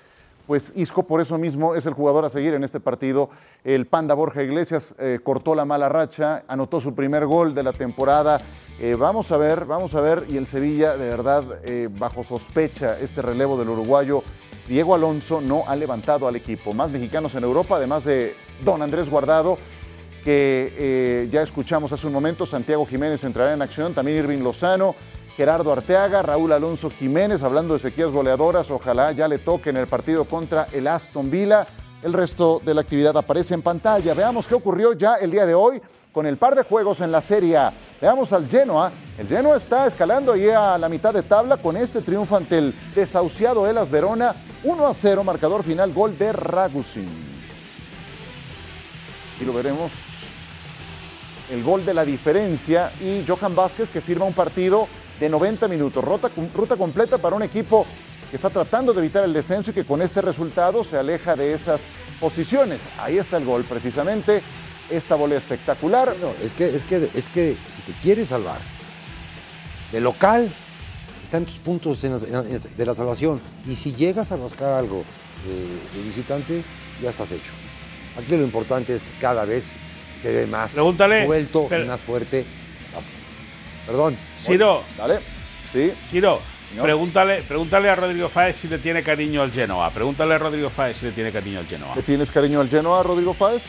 Pues Isco por eso mismo es el jugador a seguir en este partido. El Panda Borja Iglesias eh, cortó la mala racha, anotó su primer gol de la temporada. Eh, vamos a ver, vamos a ver. Y el Sevilla, de verdad, eh, bajo sospecha este relevo del uruguayo. Diego Alonso no ha levantado al equipo. Más mexicanos en Europa, además de Don Andrés Guardado que eh, ya escuchamos hace un momento, Santiago Jiménez entrará en acción, también Irving Lozano, Gerardo Arteaga, Raúl Alonso Jiménez, hablando de sequías goleadoras, ojalá ya le toque en el partido contra el Aston Villa. El resto de la actividad aparece en pantalla. Veamos qué ocurrió ya el día de hoy con el par de juegos en la Serie. Veamos al Genoa. El Genoa está escalando ahí a la mitad de tabla con este triunfo ante el desahuciado Elas Verona. 1 a 0, marcador final, gol de Ragusin. Y lo veremos el gol de la diferencia y Johan Vázquez que firma un partido de 90 minutos, ruta, ruta completa para un equipo que está tratando de evitar el descenso y que con este resultado se aleja de esas posiciones. Ahí está el gol precisamente, esta bola espectacular. No, es que, es que, es que si te quieres salvar de local, están tus puntos de la salvación. Y si llegas a rascar algo de visitante, ya estás hecho. Aquí lo importante es que cada vez se ve más Pregúntale, suelto y más fuerte Vázquez. Perdón. Ciro. Dale. Sí. Ciro, pregúntale, pregúntale a Rodrigo Fáez si le tiene cariño al Genoa. Pregúntale a Rodrigo Fáez si le tiene cariño al Genoa. ¿Le tienes cariño al Genoa, Rodrigo Fáez?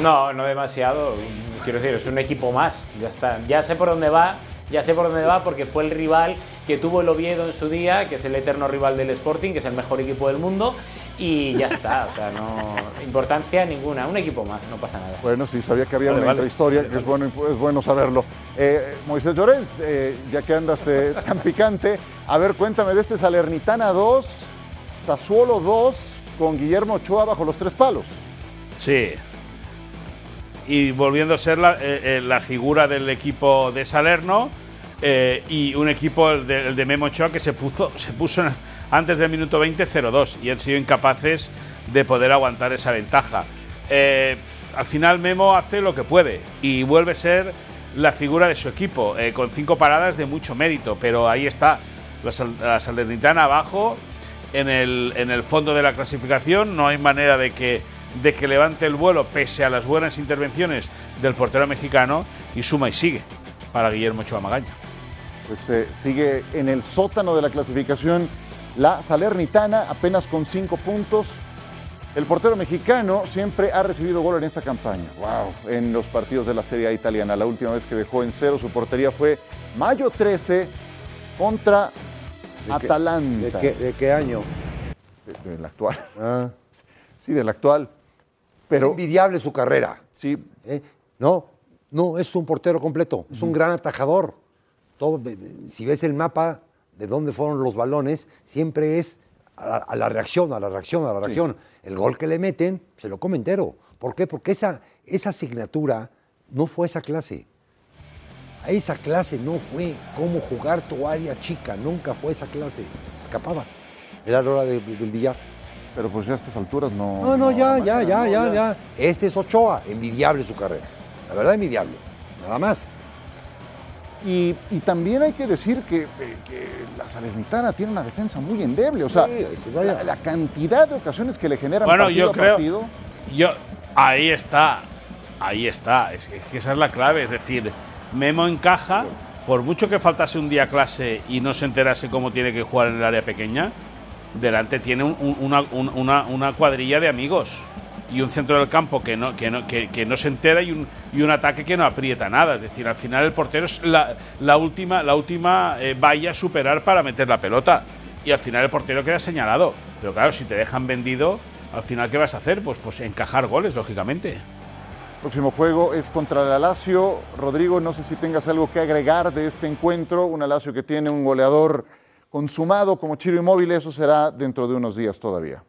No, no demasiado. Quiero decir, es un equipo más. Ya está. Ya sé por dónde va ya sé por dónde va porque fue el rival que tuvo el Oviedo en su día, que es el eterno rival del Sporting, que es el mejor equipo del mundo, y ya está, o sea, no importancia ninguna, un equipo más, no pasa nada. Bueno, sí, sabía que había una historia, que es bueno, es bueno saberlo. Eh, Moisés Llorens, eh, ya que andas eh, tan picante, a ver, cuéntame de este Salernitana 2, Sassuolo 2, con Guillermo Ochoa bajo los tres palos. Sí. Y volviendo a ser la, la figura del equipo de Salerno y un equipo, el de, el de Memo Ochoa, que se puso, se puso en antes del minuto 20 0-2 y han sido incapaces de poder aguantar esa ventaja. Eh, al final Memo hace lo que puede y vuelve a ser la figura de su equipo, eh, con cinco paradas de mucho mérito, pero ahí está, la, Salernitana abajo, en el, en el fondo de la clasificación, no hay manera de que, de que levante el vuelo pese a las buenas intervenciones del portero mexicano y suma y sigue para Guillermo Magaña. pues eh, sigue en el sótano de la clasificación la Salernitana, apenas con cinco puntos. El portero mexicano siempre ha recibido gol en esta campaña. Wow, en los partidos de la Serie A italiana. La última vez que dejó en cero su portería fue mayo 13 contra ¿De qué- Atalanta. ¿De qué, de qué año? De- Del actual. Ah, Sí, del actual. Pero es envidiable su carrera. sí, ¿eh? No, no, es un portero completo, es un gran atajador. Todo, si ves el mapa de dónde fueron los balones, siempre es a, a la reacción, a la reacción, a la reacción. El gol que le meten, se lo come entero. ¿Por qué? Porque esa, esa asignatura no fue esa clase. A esa clase no fue cómo jugar tu área chica, nunca fue esa clase. Se escapaba. Era la hora de- del billar. pero pues ya a estas alturas no. No, no, ya, ya, ya, no, ya, ya. Este es Ochoa, envidiable su carrera. La verdad, envidiable. Nada más. Y, y también hay que decir que, eh, que la Salernitana tiene una defensa muy endeble. O sea, Sí, la, la cantidad de ocasiones que le generan Bueno, partido yo a creo. partido. Yo, ahí está. Ahí está. Es que, es que esa es la clave. Es decir, Memo encaja. Por mucho que faltase un día a clase y no se enterase cómo tiene que jugar en el área pequeña, delante tiene un- un- una, un- una- una cuadrilla de amigos. Y un centro del campo que no, que no, que, que no se entera y un, y un ataque que no aprieta nada. Es decir, al final el portero es la, la última, la última eh, valla a superar para meter la pelota. Y al final el portero queda señalado. Pero claro, si te dejan vendido, al final, ¿qué vas a hacer? Pues, pues encajar goles, lógicamente. Próximo juego es contra el Alacio. Rodrigo, no sé si tengas algo que agregar de este encuentro. Un Alacio que tiene un goleador consumado como Chiro Inmóvil. Eso será dentro de unos días todavía.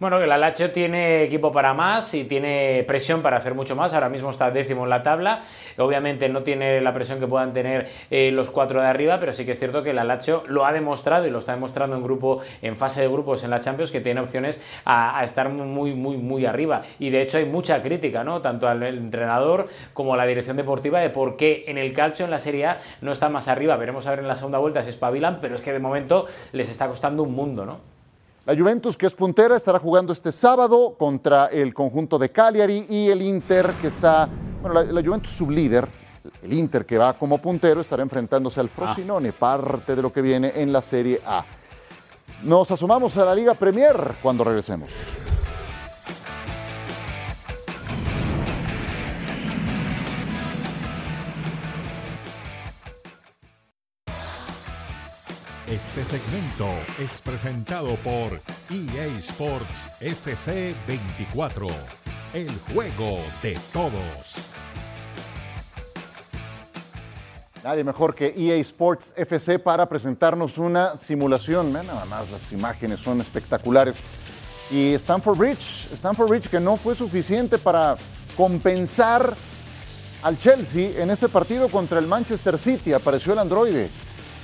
Bueno, el Alacho tiene equipo para más y tiene presión para hacer mucho más. Ahora mismo está décimo en la tabla. Obviamente no tiene la presión que puedan tener eh, los cuatro de arriba, pero sí que es cierto que el Alacho lo ha demostrado y lo está demostrando en grupo, en fase de grupos en la Champions, que tiene opciones a, a estar muy, muy, muy arriba. Y de hecho hay mucha crítica, ¿no? Tanto al entrenador como a la dirección deportiva de por qué en el calcio en la Serie A no está más arriba. Veremos a ver en la segunda vuelta si espabilan, pero es que de momento les está costando un mundo, ¿no? La Juventus, que es puntera, estará jugando este sábado contra el conjunto de Cagliari y el Inter, que está, bueno, la, la Juventus sublíder, el Inter que va como puntero, estará enfrentándose al Frosinone, parte de lo que viene en la Serie A. Nos asomamos a la Liga Premier cuando regresemos. Este segmento es presentado por EA Sports FC 24, el juego de todos. Nadie mejor que EA Sports FC para presentarnos una simulación. Vean nada más, las imágenes son espectaculares. Y Stanford Bridge, Stanford Bridge que no fue suficiente para compensar al Chelsea en este partido contra el Manchester City. Apareció el androide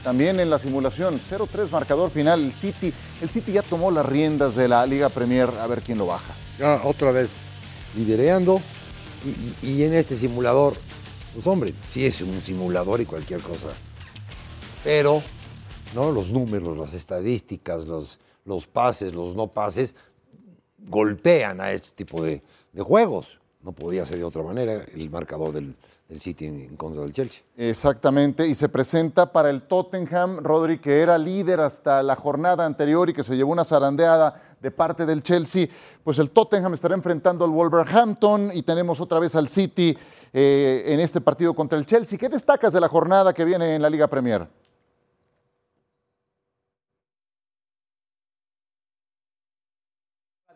también en la simulación. 0-3 marcador final. El City, el City ya tomó las riendas de la Liga Premier. A ver quién lo baja. Ya otra vez lidereando. Y en este simulador, pues hombre, sí es un simulador y cualquier cosa. Pero, ¿no? Los números, las estadísticas, los, los pases, los no pases, golpean a este tipo de, de juegos. No podía ser de otra manera el marcador del, del City en, en contra del Chelsea. Exactamente, y se presenta para el Tottenham, Rodri, que era líder hasta la jornada anterior y que se llevó una zarandeada de parte del Chelsea. Pues el Tottenham estará enfrentando al Wolverhampton y tenemos otra vez al City eh, en este partido contra el Chelsea. ¿Qué destacas de la jornada que viene en la Liga Premier?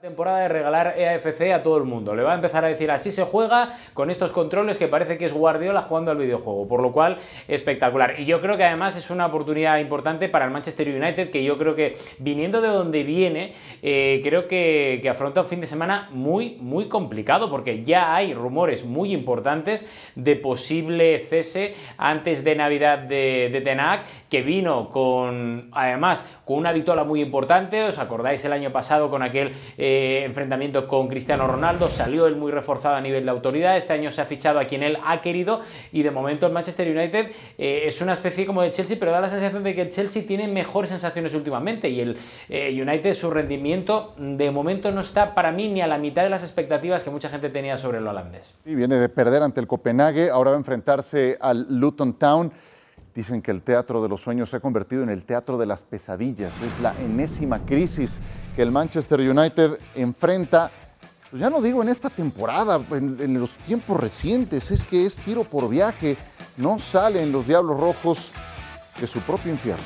Temporada de regalar EAFC a todo el mundo. Le va a empezar a decir así se juega con estos controles que parece que es Guardiola jugando al videojuego, por lo cual espectacular. Y yo creo que además es una oportunidad importante para el Manchester United, que yo creo que viniendo de donde viene, eh, creo que, afronta un fin de semana muy, muy complicado, porque ya hay rumores muy importantes de posible cese antes de Navidad de, de Tenac, que vino con, además, con una vitola muy importante, os acordáis el año pasado con aquel... eh, eh, enfrentamiento con Cristiano Ronaldo, salió él muy reforzado a nivel de autoridad, este año se ha fichado a quien él ha querido y de momento el Manchester United eh, es una especie como de Chelsea, pero da la sensación de que el Chelsea tiene mejores sensaciones últimamente y el United su rendimiento de momento no está para mí ni a la mitad de las expectativas que mucha gente tenía sobre el holandés. Y viene de perder ante el Copenhague, ahora va a enfrentarse al Luton Town. Dicen que el Teatro de los Sueños se ha convertido en el Teatro de las Pesadillas. Es la enésima crisis que el Manchester United enfrenta. Pues ya no digo en esta temporada, en, los tiempos recientes, es que es tiro por viaje. No salen los Diablos Rojos de su propio infierno.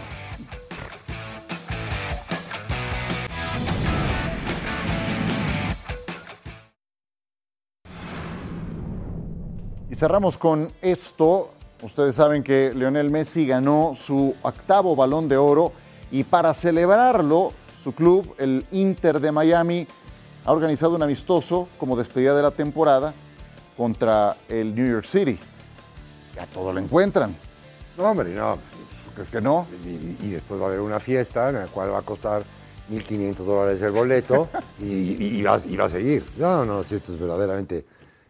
Y cerramos con esto. Ustedes saben que Lionel Messi ganó su octavo balón de oro y para celebrarlo, su club, el Inter de Miami, ha organizado un amistoso como despedida de la temporada contra el New York City. Ya todo lo encuentran. No, hombre, no. ¿Crees que no? Y, y después va a haber una fiesta en la cual va a costar 1.500 dólares el boleto y, y- y va, y va a seguir. No, no, si esto es verdaderamente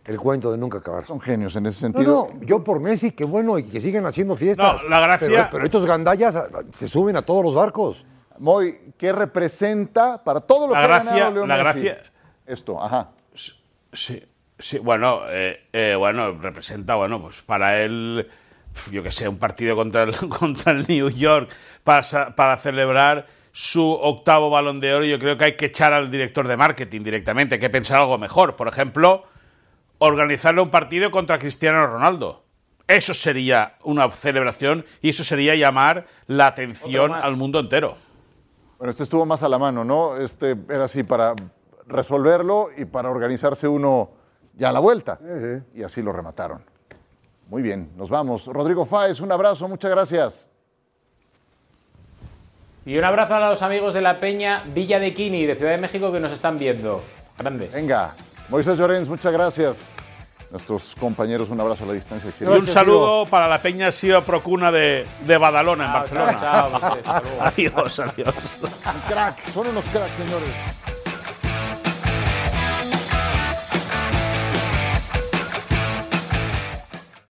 el cuento de nunca acabar. Son genios en ese sentido. no, yo por Messi, qué bueno, y que siguen haciendo fiestas. No, la gracia- Pero, pero estos gandallas ah, se suben a todos los barcos. Moy, ¿qué representa para todo lo La que ha gracia- ganado Leo la Messi? gracia- Esto, ajá. Sí, sí, bueno, eh, eh, bueno, representa, bueno, pues para él, yo que sé, un partido contra el, contra el New York para, para celebrar su octavo balón de oro, yo creo que hay que echar al director de marketing directamente, hay que pensar algo mejor. Por ejemplo, organizarle un partido contra Cristiano Ronaldo. Eso sería una celebración y eso sería llamar la atención al mundo entero. Bueno, este estuvo más a la mano, ¿no? Este era así para resolverlo y para organizarse uno ya a la vuelta. Y así lo remataron. Muy bien, nos vamos. Rodrigo Fáez, un abrazo, muchas gracias. Y un abrazo a los amigos de la Peña Villa de Quini, de Ciudad de México, que nos están viendo. Grandes. Venga, Moisés Llorens, muchas gracias. Nuestros compañeros, un abrazo a la distancia. Y un saludo para la Peña Sido Procuna de, de Badalona, en Chao, Barcelona. chao, chao, adiós, adiós. Un crack, son unos cracks, señores.